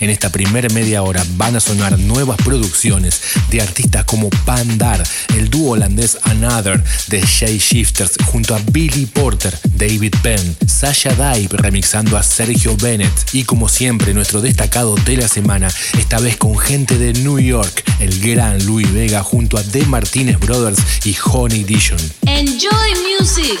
En esta primera media hora van a sonar nuevas producciones de artistas como Pandar, el dúo holandés Another de Shay Shifters junto a Billy Porter, David Penn, Sasha Dive remixando a Sergio Bennett y como siempre nuestro destacado de la semana, esta vez con gente de New York, el gran Louis Vega junto a The Martinez Brothers y Honey Dijon. Enjoy music.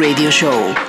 Radio Show.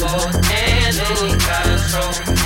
more than control.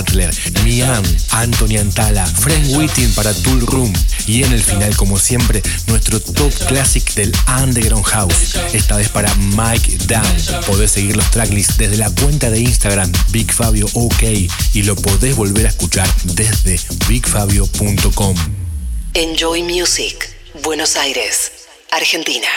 Butler, Mian, Anthony Antala, Frank Whiting para Tool Room y en el final como siempre nuestro top classic del Underground House. Esta vez para Mike Down. Podés seguir los tracklists desde la cuenta de Instagram Big Fabio OK y lo podés volver a escuchar desde bigfabio.com. Enjoy Music, Buenos Aires, Argentina.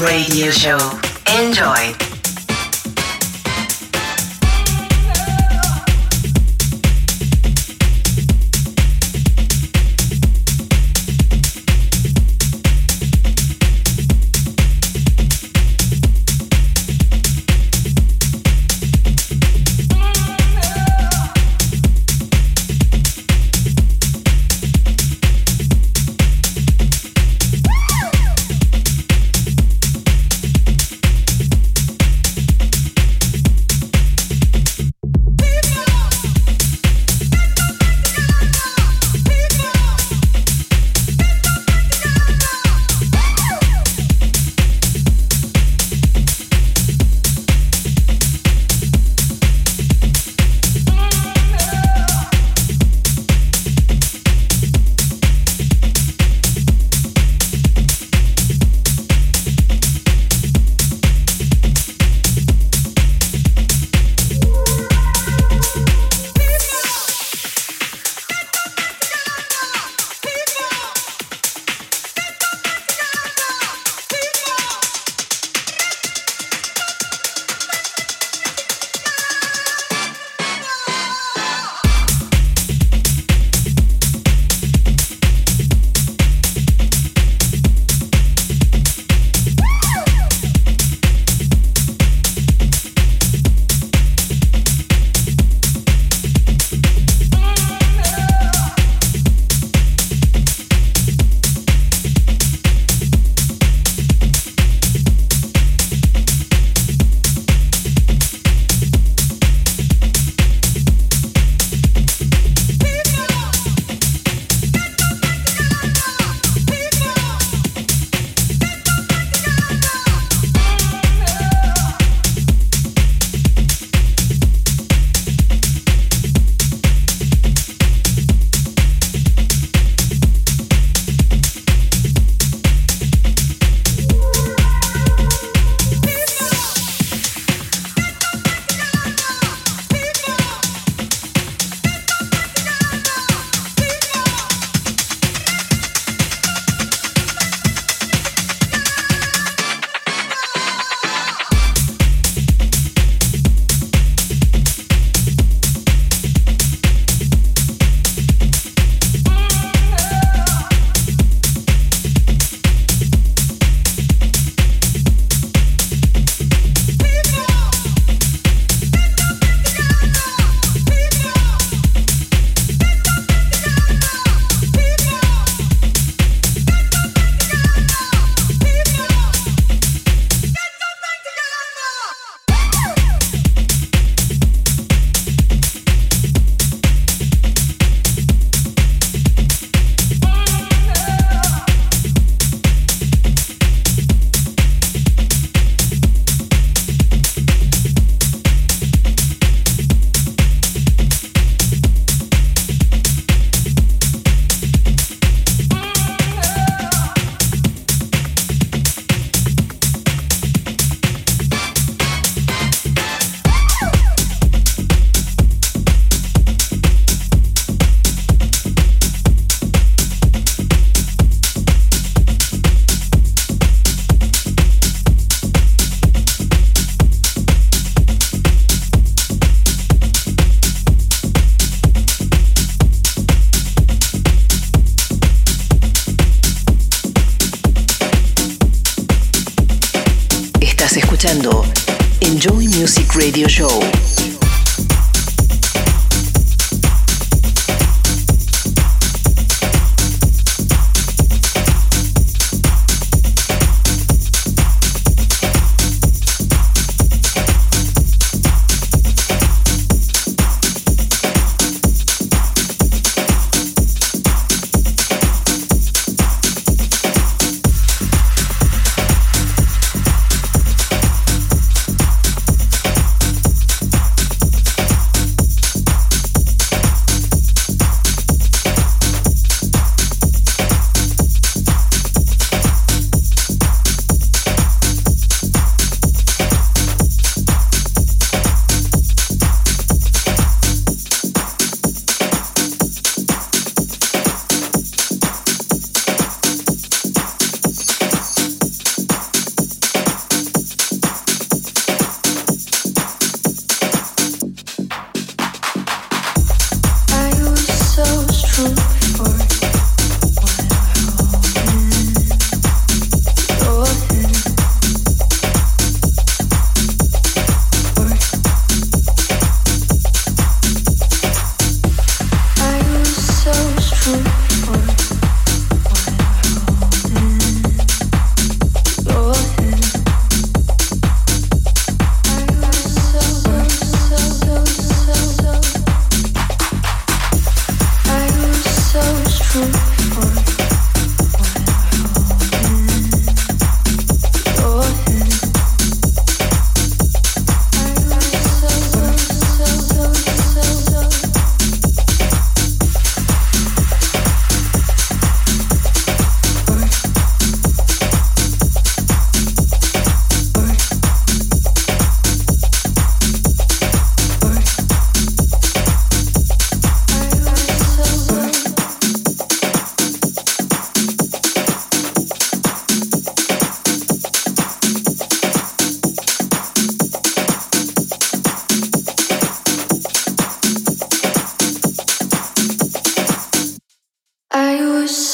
Radio Show. Enjoy.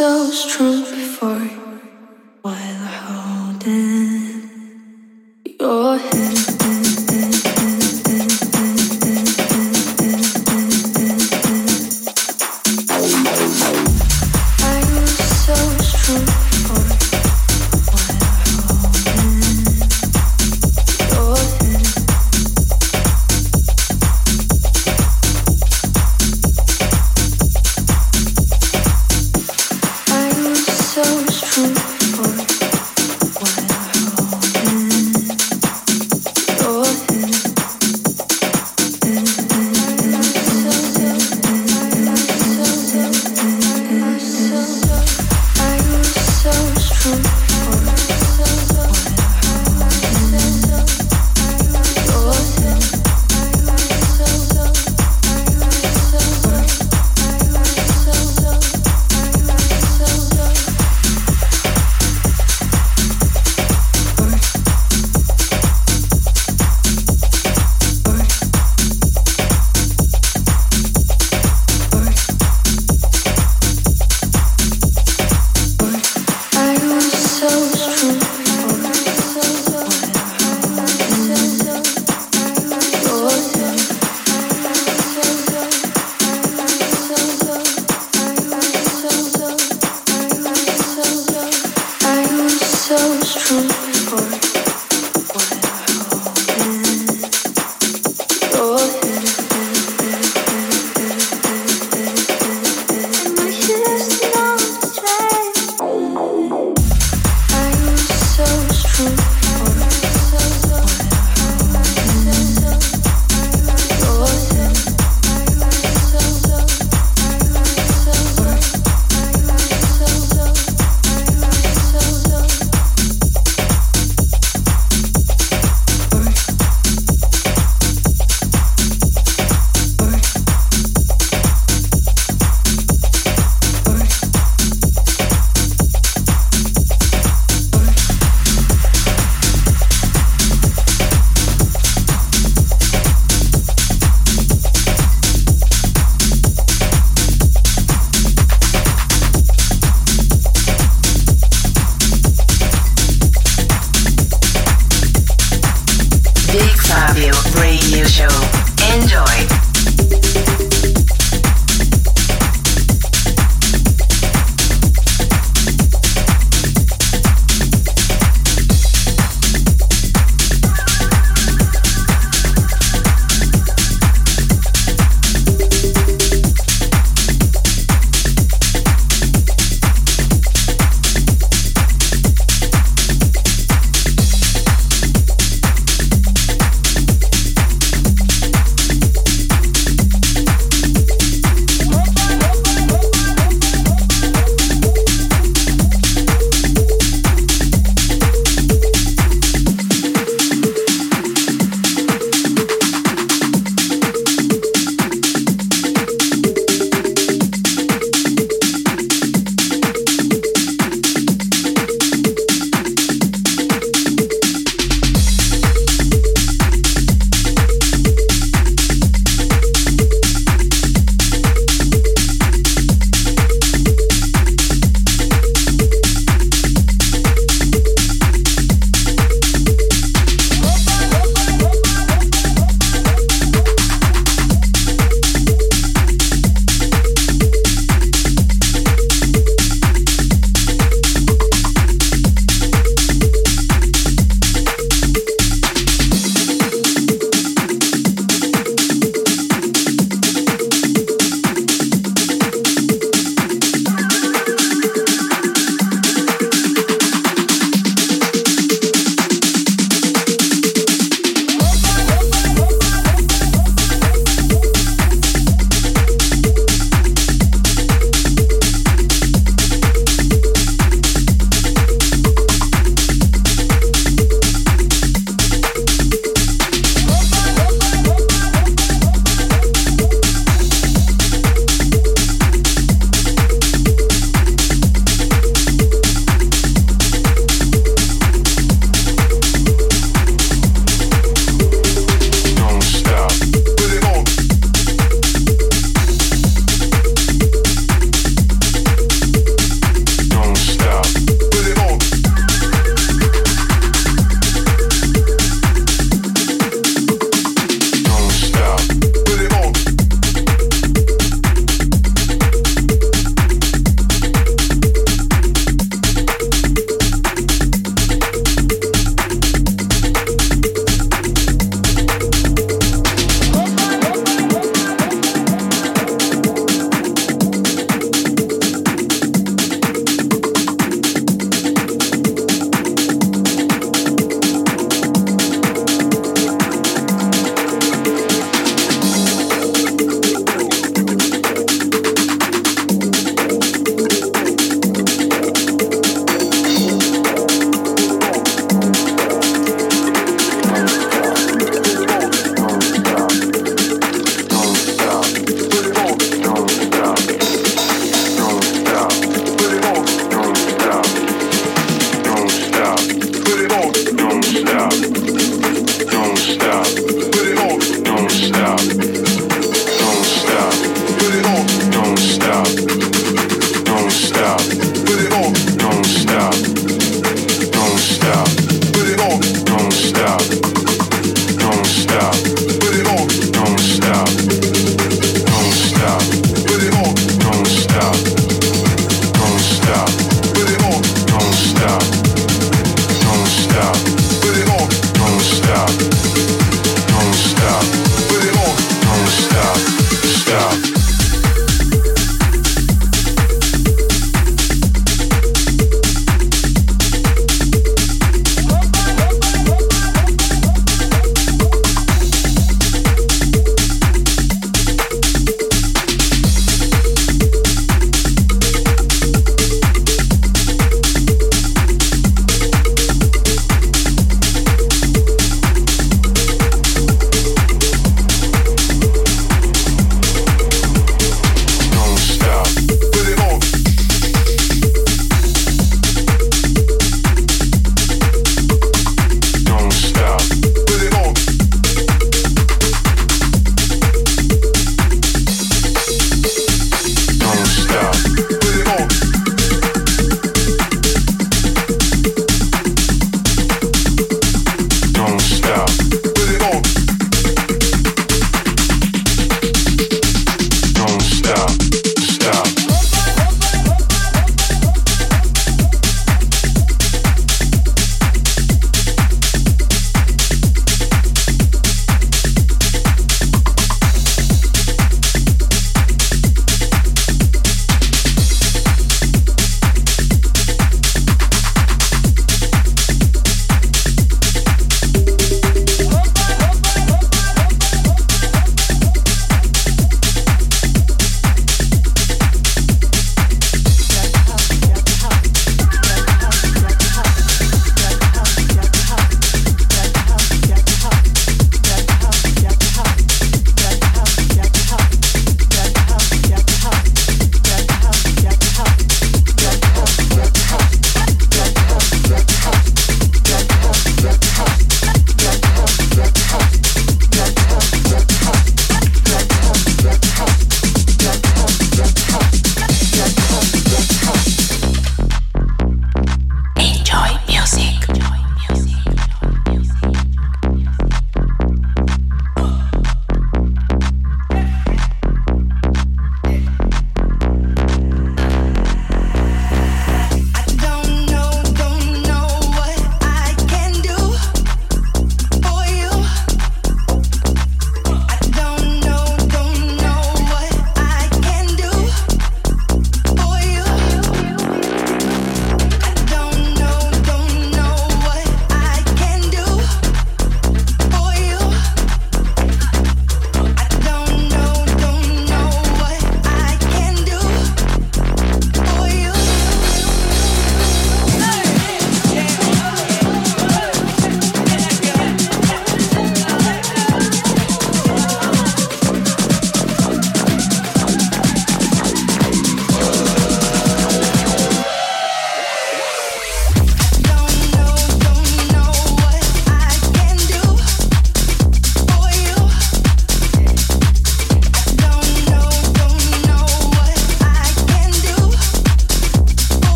so true.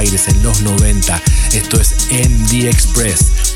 Aires en los 90. Esto es MD Express,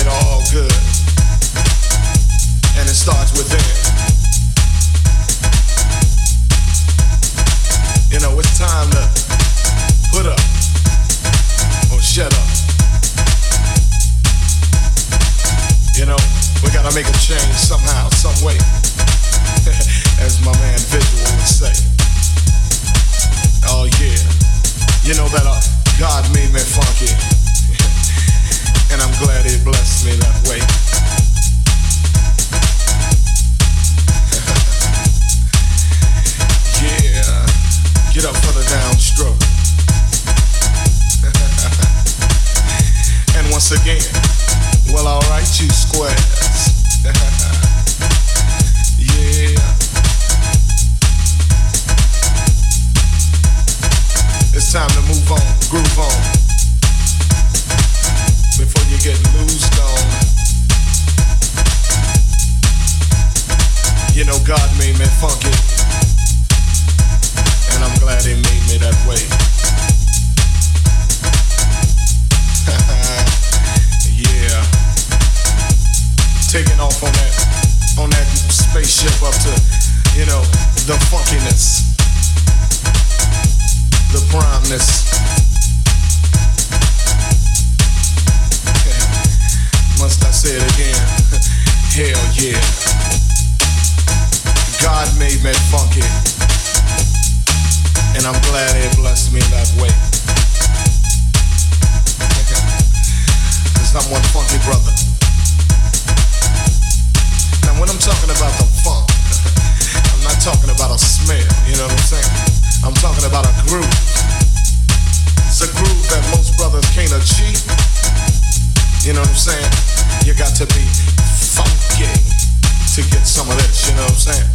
it all good. And it starts within. You know, it's time to put up or shut up. You know, we gotta make a change somehow, some way. As my man Visual would say. Oh yeah. You know that uh, God made me funky and I'm glad it blessed me that way. yeah, get up for the downstroke. and once again, well, alright, you squares. Funky. it. Talking about the funk. I'm not talking about a smell, you know what I'm saying? I'm talking about a groove. It's a groove that most brothers can't achieve. You know what I'm saying? You got to be funky to get some of this, you know what I'm saying?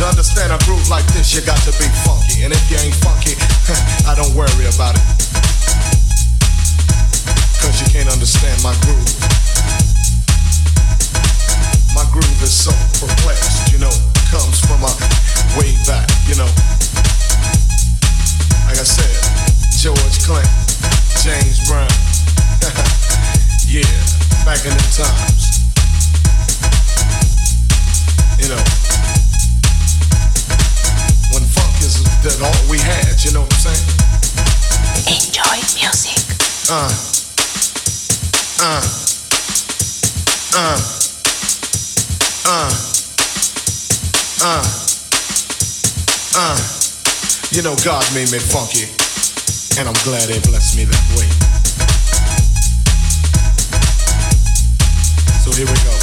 To understand a groove like this, you got to be funky. And if you ain't funky, I don't worry about it. Cause you can't understand my groove. My groove is so perplexed, you know, comes from a way back, you know. Like I said, George Clinton, James Brown. yeah, back in the times. You know. When funk is that all we had, you know what I'm saying? Enjoy music. Uh. Uh. Uh. Uh. Uh. Uh. You know God made me funky, and I'm glad He blessed me that way. So here we go.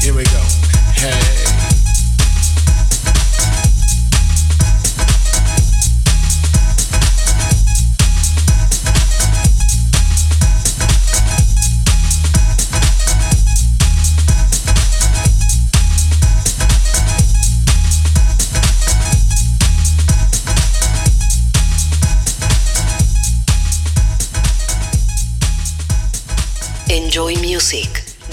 Here we go. Hey.